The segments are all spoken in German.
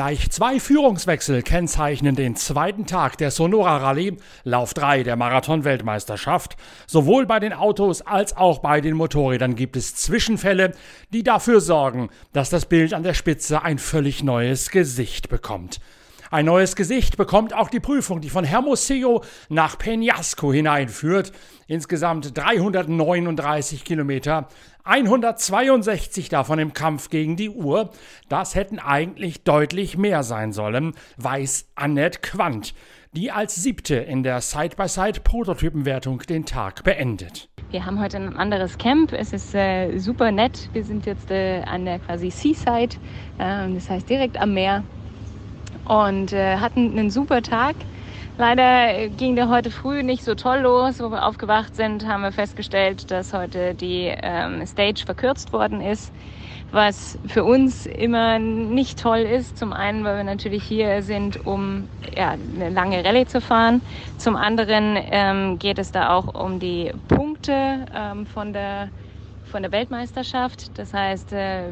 Gleich zwei Führungswechsel kennzeichnen den zweiten Tag der Sonora Rallye, Lauf 3 der Marathon-Weltmeisterschaft. Sowohl bei den Autos als auch bei den Motorrädern gibt es Zwischenfälle, die dafür sorgen, dass das Bild an der Spitze ein völlig neues Gesicht bekommt. Ein neues Gesicht bekommt auch die Prüfung, die von Hermosillo nach Peñasco hineinführt. Insgesamt 339 Kilometer, 162 davon im Kampf gegen die Uhr. Das hätten eigentlich deutlich mehr sein sollen, weiß Annette Quandt, die als siebte in der Side-by-Side-Prototypenwertung den Tag beendet. Wir haben heute ein anderes Camp. Es ist äh, super nett. Wir sind jetzt äh, an der quasi Seaside, äh, das heißt direkt am Meer und äh, hatten einen super Tag. Leider ging der heute früh nicht so toll los. Wo wir aufgewacht sind, haben wir festgestellt, dass heute die ähm, Stage verkürzt worden ist, was für uns immer nicht toll ist. Zum einen, weil wir natürlich hier sind, um ja, eine lange Rallye zu fahren. Zum anderen ähm, geht es da auch um die Punkte ähm, von der von der Weltmeisterschaft. Das heißt, äh,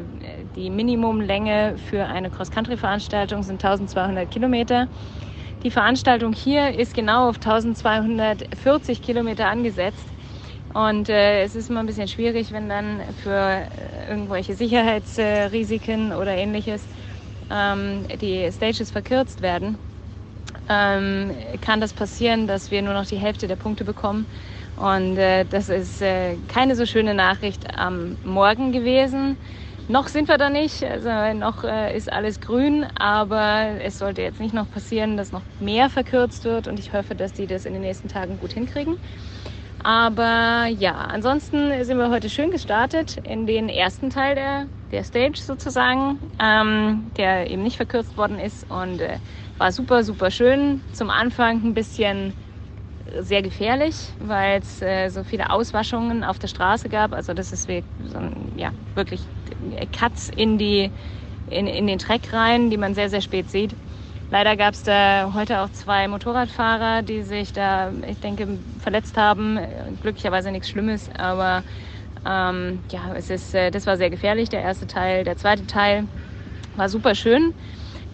die Minimumlänge für eine Cross-Country-Veranstaltung sind 1200 Kilometer. Die Veranstaltung hier ist genau auf 1240 Kilometer angesetzt. Und äh, es ist immer ein bisschen schwierig, wenn dann für äh, irgendwelche Sicherheitsrisiken oder ähnliches ähm, die Stages verkürzt werden. Ähm, kann das passieren, dass wir nur noch die Hälfte der Punkte bekommen. Und äh, das ist äh, keine so schöne Nachricht am Morgen gewesen. Noch sind wir da nicht, also noch äh, ist alles grün, aber es sollte jetzt nicht noch passieren, dass noch mehr verkürzt wird und ich hoffe, dass die das in den nächsten Tagen gut hinkriegen. Aber ja, ansonsten sind wir heute schön gestartet in den ersten Teil der, der Stage sozusagen, ähm, der eben nicht verkürzt worden ist und äh, war super, super schön. Zum Anfang ein bisschen sehr gefährlich, weil es äh, so viele Auswaschungen auf der Straße gab. Also das ist wie so ein, ja, wirklich Cuts in, die, in, in den Treck rein, die man sehr, sehr spät sieht. Leider gab es da heute auch zwei Motorradfahrer, die sich da, ich denke, verletzt haben. Glücklicherweise nichts Schlimmes, aber ähm, ja, es ist, äh, das war sehr gefährlich, der erste Teil. Der zweite Teil war super schön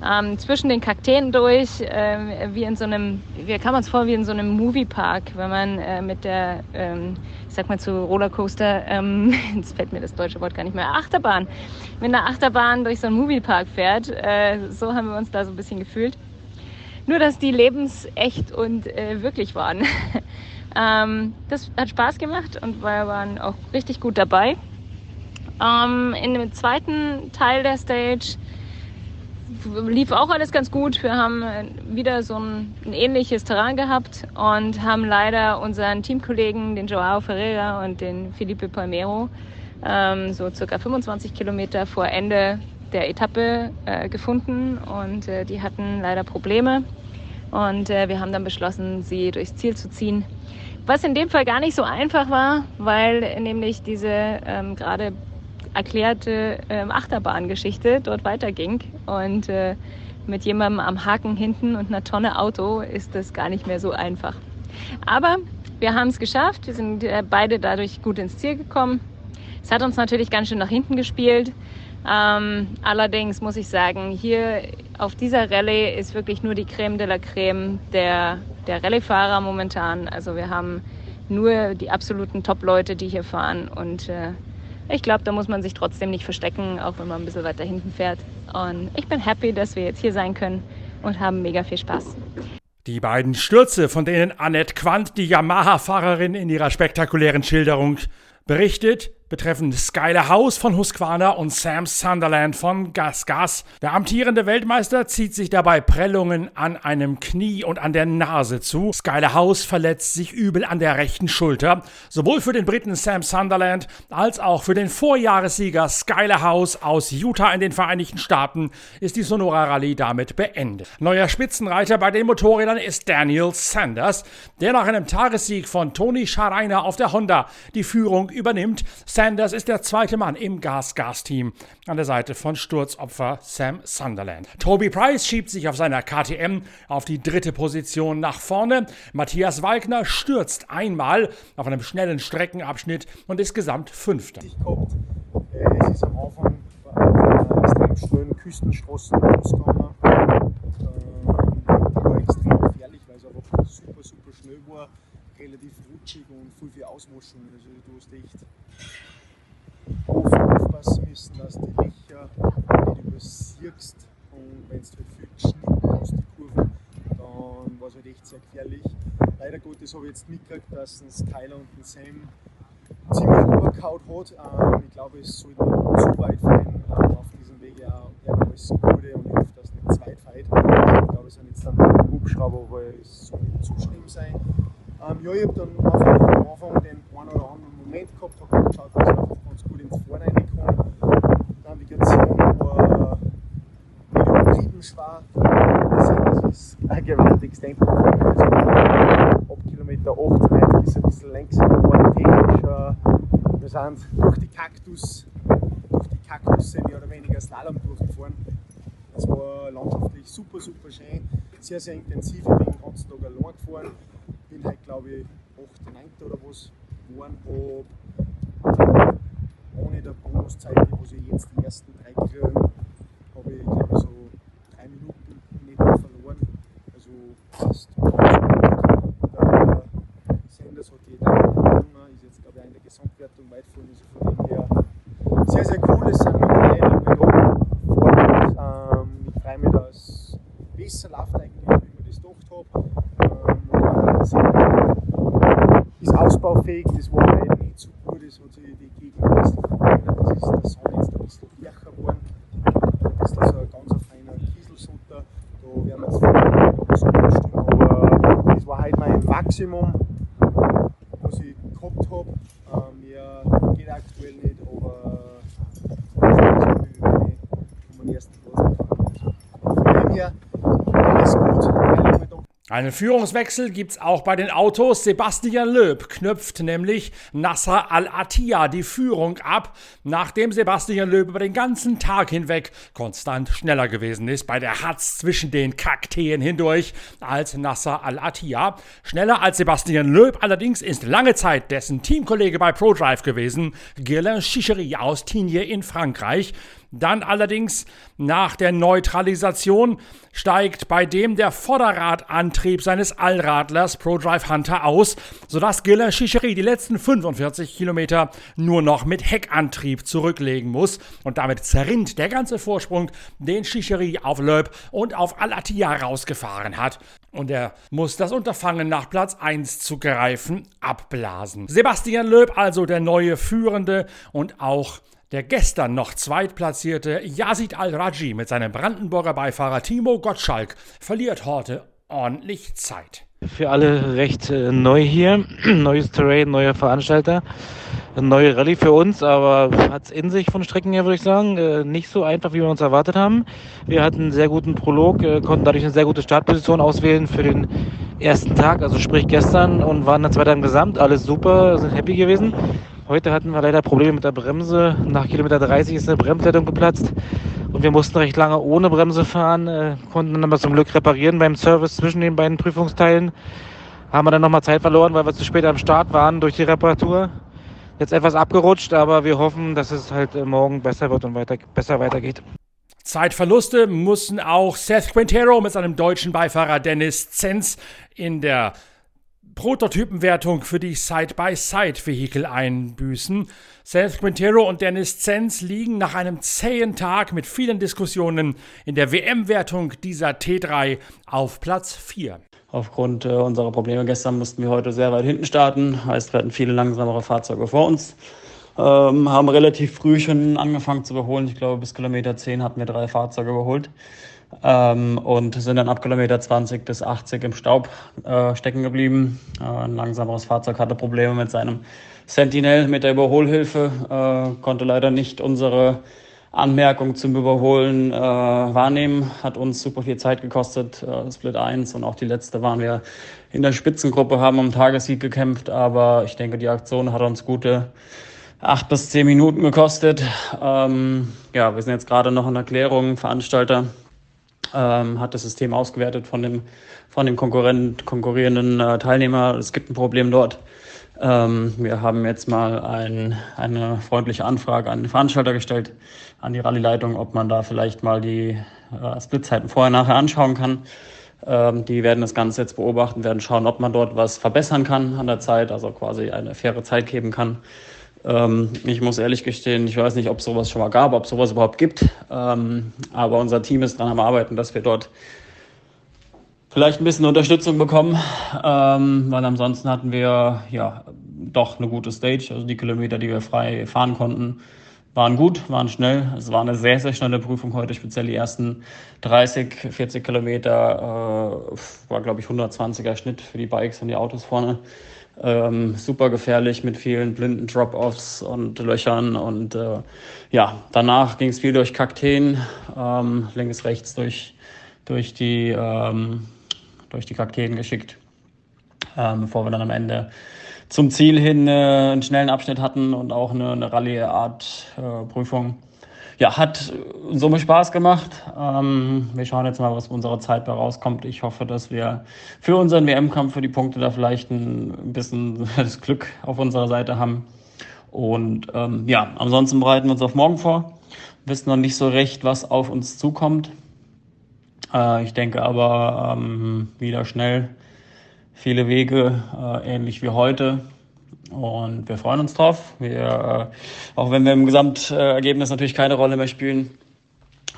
ähm, zwischen den Kakteen durch, äh, wie in so einem, wie kann man es vor, wie in so einem Moviepark, wenn man äh, mit der, ähm, ich sag mal zu Rollercoaster, ähm, jetzt fällt mir das deutsche Wort gar nicht mehr, Achterbahn, mit einer Achterbahn durch so einen Moviepark fährt. Äh, so haben wir uns da so ein bisschen gefühlt. Nur, dass die lebensecht und äh, wirklich waren. ähm, das hat Spaß gemacht und wir waren auch richtig gut dabei. Ähm, in dem zweiten Teil der Stage lief auch alles ganz gut. Wir haben äh, wieder so ein, ein, ähnliches Terrain gehabt und haben leider unseren Teamkollegen, den Joao Ferreira und den Felipe Palmero, ähm, so circa 25 Kilometer vor Ende der Etappe äh, gefunden und äh, die hatten leider Probleme. Und äh, wir haben dann beschlossen, sie durchs Ziel zu ziehen. Was in dem Fall gar nicht so einfach war, weil nämlich diese ähm, gerade erklärte ähm, Achterbahngeschichte dort weiterging. Und äh, mit jemandem am Haken hinten und einer Tonne Auto ist das gar nicht mehr so einfach. Aber wir haben es geschafft. Wir sind äh, beide dadurch gut ins Ziel gekommen. Es hat uns natürlich ganz schön nach hinten gespielt. Ähm, allerdings muss ich sagen, hier auf dieser Rallye ist wirklich nur die Creme de la Creme der, der Rallye-Fahrer momentan. Also wir haben nur die absoluten Top-Leute, die hier fahren und äh, ich glaube, da muss man sich trotzdem nicht verstecken, auch wenn man ein bisschen weiter hinten fährt. Und ich bin happy, dass wir jetzt hier sein können und haben mega viel Spaß. Die beiden Stürze, von denen Annette Quandt, die Yamaha-Fahrerin, in ihrer spektakulären Schilderung berichtet, betreffend Skyler House von Husqvarna und Sam Sunderland von Gas Gas. Der amtierende Weltmeister zieht sich dabei Prellungen an einem Knie und an der Nase zu. Skyler House verletzt sich übel an der rechten Schulter. Sowohl für den Briten Sam Sunderland als auch für den Vorjahressieger Skyler House aus Utah in den Vereinigten Staaten ist die Sonora Rallye damit beendet. Neuer Spitzenreiter bei den Motorrädern ist Daniel Sanders, der nach einem Tagessieg von Tony Schreiner auf der Honda die Führung übernimmt. Sanders ist der zweite Mann im Gas-Gas-Team an der Seite von Sturzopfer Sam Sunderland. Toby Price schiebt sich auf seiner KTM auf die dritte Position nach vorne. Matthias Walkner stürzt einmal auf einem schnellen Streckenabschnitt und ist gesamt Fünfter. Äh, es ist am Anfang extrem relativ schnellen Küstenstraßen losgegangen. Ähm, war extrem gefährlich, weil es einfach super, super schnell war, relativ rutschig und viel für Auswaschung. Also du hast echt aufpassen müssen, dass die Löcher nicht übersiegst und wenn du halt viel geschnitten hast, die Kurven, dann war es halt echt sehr gefährlich. Leider Gottes habe ich jetzt mitgekriegt, dass ein Skyler und ein Sam ziemlich überkaut hat. Ähm, ich glaube, es sollte nicht zu weit fallen ähm, auf diesem Weg. Ja, alles Gute und ich hoffe, dass es nicht zu weit. Also, ich glaube, es sind jetzt dann Hubschrauber, weil es soll nicht zu schlimm sein. Ähm, ja, ich habe dann am Anfang den einen oder anderen Moment gehabt, habe geschaut, dass ich einfach ganz gut ins Vorne reinkomme. Die Navigation war nicht übertrieben schwer. Das ist ein gewaltiges Tempo. Also ab Kilometer 98 ist ein bisschen längsamer geworden, technisch. Äh, wir sind durch die Kaktus, durch die Kaktusse mehr oder weniger Slalom durchgefahren. Es war landschaftlich super, super schön, sehr, sehr intensiv. Ich bin den ganzen Tag allein gefahren. Bin heute, glaube ich, 8, 9 oder was geworden. Ob ohne der Bonuszeit, wo sie jetzt die ersten drei kriegen, habe ich, glaube ich, so drei Minuten nicht mehr verloren. Also fast ganz gut. Der Sanders hat jeder gewonnen, ist jetzt, glaube ich, in der Gesamtwertung weit vorne. Also von dem her sehr, sehr cool. Es sind mittlerweile bei Vorbild. Ähm, ich freue mich, dass es besser läuft eigentlich, wie ich mir das gedacht habe. Ähm, und der Sandberg ist ausbaufähig, das war halt nicht so gut, das hat sich die Gegend ein bisschen verändert. Das ist der Sonne jetzt ein bisschen stärker geworden. Ein bisschen so ein ganz feiner Kieselsutter. Da werden wir jetzt vielleicht so umstimmen, aber das war halt mein Maximum, was ich gehabt habe. Ähm, mehr geht aktuell nicht, aber ich will meine, um den ersten Platz mitfahren. Also von dem her alles gut. Weil ich mir Einen Führungswechsel gibt's auch bei den Autos. Sebastian Löb knüpft nämlich Nasser Al-Attiyah die Führung ab, nachdem Sebastian Löb über den ganzen Tag hinweg konstant schneller gewesen ist bei der Hatz zwischen den Kakteen hindurch als Nasser Al-Attiyah. Schneller als Sebastian Löb allerdings ist lange Zeit dessen Teamkollege bei ProDrive gewesen, Guilain Chichery aus Tignes in Frankreich. Dann allerdings nach der Neutralisation steigt bei dem der Vorderradantrieb seines Allradlers ProDrive Hunter aus, sodass Giller Chichery die letzten 45 Kilometer nur noch mit Heckantrieb zurücklegen muss und damit zerrinnt der ganze Vorsprung, den Chichery auf Löb und auf Alatia rausgefahren hat. Und er muss das Unterfangen nach Platz 1 zu greifen abblasen. Sebastian Löb also der neue Führende und auch der gestern noch zweitplatzierte Yazid Al-Raji mit seinem Brandenburger Beifahrer Timo Gottschalk verliert heute ordentlich Zeit. Für alle recht äh, neu hier, neues Terrain, neuer Veranstalter, neue Rallye für uns, aber hat es in sich von Strecken her, würde ich sagen, äh, nicht so einfach, wie wir uns erwartet haben. Wir hatten einen sehr guten Prolog, äh, konnten dadurch eine sehr gute Startposition auswählen für den ersten Tag, also sprich gestern und waren dann zweiter im Gesamt, alles super, sind happy gewesen. Heute hatten wir leider Probleme mit der Bremse. Nach Kilometer 30 ist eine Bremsleitung geplatzt und wir mussten recht lange ohne Bremse fahren, äh, konnten dann aber zum Glück reparieren beim Service zwischen den beiden Prüfungsteilen. Haben wir dann nochmal Zeit verloren, weil wir zu spät am Start waren durch die Reparatur. Jetzt etwas abgerutscht, aber wir hoffen, dass es halt äh, morgen besser wird und weiter, besser weitergeht. Zeitverluste mussten auch Seth Quintero mit seinem deutschen Beifahrer Dennis Zenz in der Prototypenwertung für die Side-by-Side-Vehikel einbüßen. Seth Quintero und Dennis Zenz liegen nach einem zähen Tag mit vielen Diskussionen in der WM-Wertung dieser T3 auf Platz 4. Aufgrund äh, unserer Probleme gestern mussten wir heute sehr weit hinten starten. Heißt, wir hatten viele langsamere Fahrzeuge vor uns. Ähm, haben relativ früh schon angefangen zu überholen. Ich glaube, bis Kilometer 10 hatten wir drei Fahrzeuge überholt ähm, und sind dann ab Kilometer 20 bis 80 im Staub äh, stecken geblieben. Äh, ein langsameres Fahrzeug hatte Probleme mit seinem Sentinel, mit der Überholhilfe, äh, konnte leider nicht unsere Anmerkung zum Überholen äh, wahrnehmen, hat uns super viel Zeit gekostet, äh, Split 1 und auch die letzte waren wir in der Spitzengruppe, haben um Tagessieg gekämpft, aber ich denke, die Aktion hat uns gute acht bis zehn Minuten gekostet. Ähm, ja, wir sind jetzt gerade noch in Erklärung, Veranstalter ähm, hat das System ausgewertet von dem, von dem Konkurrent, konkurrierenden äh, Teilnehmer. Es gibt ein Problem dort. Ähm, wir haben jetzt mal ein, eine freundliche Anfrage an den Veranstalter gestellt, an die Rallye-Leitung, ob man da vielleicht mal die äh, Splitzeiten vorher nachher anschauen kann. Ähm, die werden das Ganze jetzt beobachten, werden schauen, ob man dort was verbessern kann an der Zeit, also quasi eine faire Zeit geben kann. Ähm, ich muss ehrlich gestehen, ich weiß nicht, ob es sowas schon mal gab, ob es sowas überhaupt gibt. Ähm, aber unser Team ist dran am Arbeiten, dass wir dort vielleicht ein bisschen Unterstützung bekommen, ähm, weil ansonsten hatten wir ja doch eine gute Stage. Also die Kilometer, die wir frei fahren konnten, waren gut, waren schnell. Es war eine sehr, sehr schnelle Prüfung heute, speziell die ersten 30, 40 Kilometer äh, war, glaube ich, 120er Schnitt für die Bikes und die Autos vorne. Ähm, super gefährlich mit vielen blinden Drop-Offs und Löchern. Und äh, ja, danach ging es viel durch Kakteen, ähm, links, rechts durch, durch, die, ähm, durch die Kakteen geschickt, ähm, bevor wir dann am Ende zum Ziel hin äh, einen schnellen Abschnitt hatten und auch eine, eine Rallye-Art-Prüfung. Äh, ja, hat in Summe Spaß gemacht. Ähm, wir schauen jetzt mal, was unserer Zeit bei rauskommt. Ich hoffe, dass wir für unseren WM-Kampf, für die Punkte da vielleicht ein bisschen das Glück auf unserer Seite haben. Und ähm, ja, ansonsten bereiten wir uns auf morgen vor. Wissen noch nicht so recht, was auf uns zukommt. Äh, ich denke aber ähm, wieder schnell viele Wege, äh, ähnlich wie heute. Und wir freuen uns drauf. Wir, äh, auch wenn wir im Gesamtergebnis natürlich keine Rolle mehr spielen,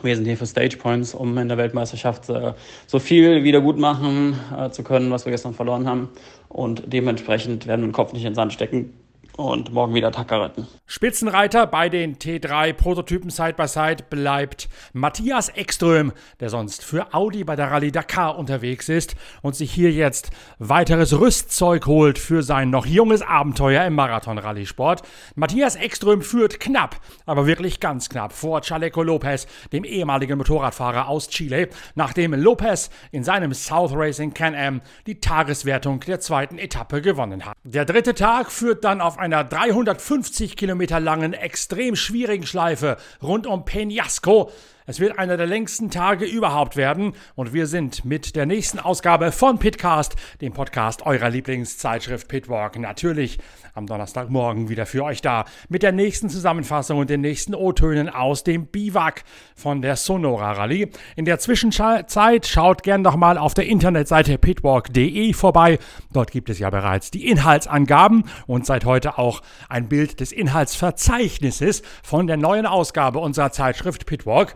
wir sind hier für Stage Points, um in der Weltmeisterschaft äh, so viel wieder gut machen äh, zu können, was wir gestern verloren haben. Und dementsprechend werden wir den Kopf nicht in den Sand stecken und morgen wieder Tacker retten. Spitzenreiter bei den T3 Prototypen Side by Side bleibt Matthias Ekström, der sonst für Audi bei der Rallye Dakar unterwegs ist und sich hier jetzt weiteres Rüstzeug holt für sein noch junges Abenteuer im Marathon-Rallye-Sport. Matthias Ekström führt knapp, aber wirklich ganz knapp vor Chaleco Lopez, dem ehemaligen Motorradfahrer aus Chile, nachdem Lopez in seinem South Racing Can-Am die Tageswertung der zweiten Etappe gewonnen hat. Der dritte Tag führt dann auf ein einer 350 Kilometer langen, extrem schwierigen Schleife rund um Peñasco es wird einer der längsten Tage überhaupt werden und wir sind mit der nächsten Ausgabe von Pitcast, dem Podcast eurer Lieblingszeitschrift Pitwalk, natürlich am Donnerstagmorgen wieder für euch da mit der nächsten Zusammenfassung und den nächsten O-Tönen aus dem Biwak von der Sonora Rallye. In der Zwischenzeit schaut gern doch mal auf der Internetseite pitwalk.de vorbei. Dort gibt es ja bereits die Inhaltsangaben und seit heute auch ein Bild des Inhaltsverzeichnisses von der neuen Ausgabe unserer Zeitschrift Pitwalk.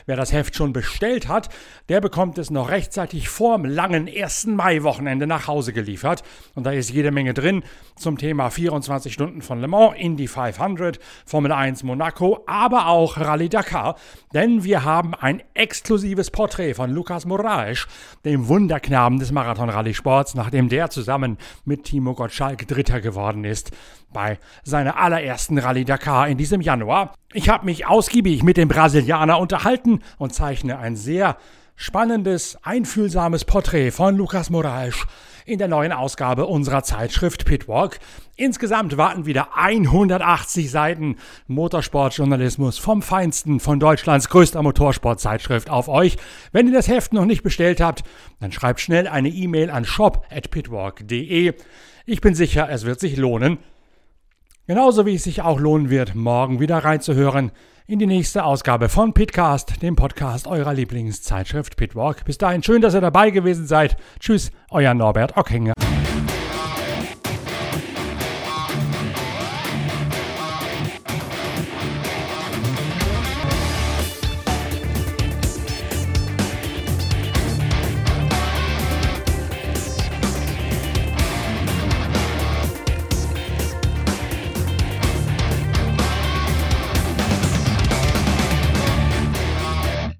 Wer das Heft schon bestellt hat, der bekommt es noch rechtzeitig vorm langen 1. Mai-Wochenende nach Hause geliefert. Und da ist jede Menge drin zum Thema 24 Stunden von Le Mans, Indy 500, Formel 1 Monaco, aber auch Rallye Dakar. Denn wir haben ein exklusives Porträt von Lukas Moraes, dem Wunderknaben des Marathon-Rallye-Sports, nachdem der zusammen mit Timo Gottschalk Dritter geworden ist bei seiner allerersten Rallye Dakar in diesem Januar. Ich habe mich ausgiebig mit dem Brasilianer unterhalten und zeichne ein sehr spannendes, einfühlsames Porträt von Lucas Moraes in der neuen Ausgabe unserer Zeitschrift Pitwalk. Insgesamt warten wieder 180 Seiten Motorsportjournalismus vom Feinsten von Deutschlands größter Motorsportzeitschrift auf euch. Wenn ihr das Heft noch nicht bestellt habt, dann schreibt schnell eine E-Mail an shop@pitwalk.de. Ich bin sicher, es wird sich lohnen. Genauso wie es sich auch lohnen wird, morgen wieder reinzuhören in die nächste Ausgabe von Pitcast, dem Podcast eurer Lieblingszeitschrift Pitwalk. Bis dahin schön, dass ihr dabei gewesen seid. Tschüss, euer Norbert Ockhänger.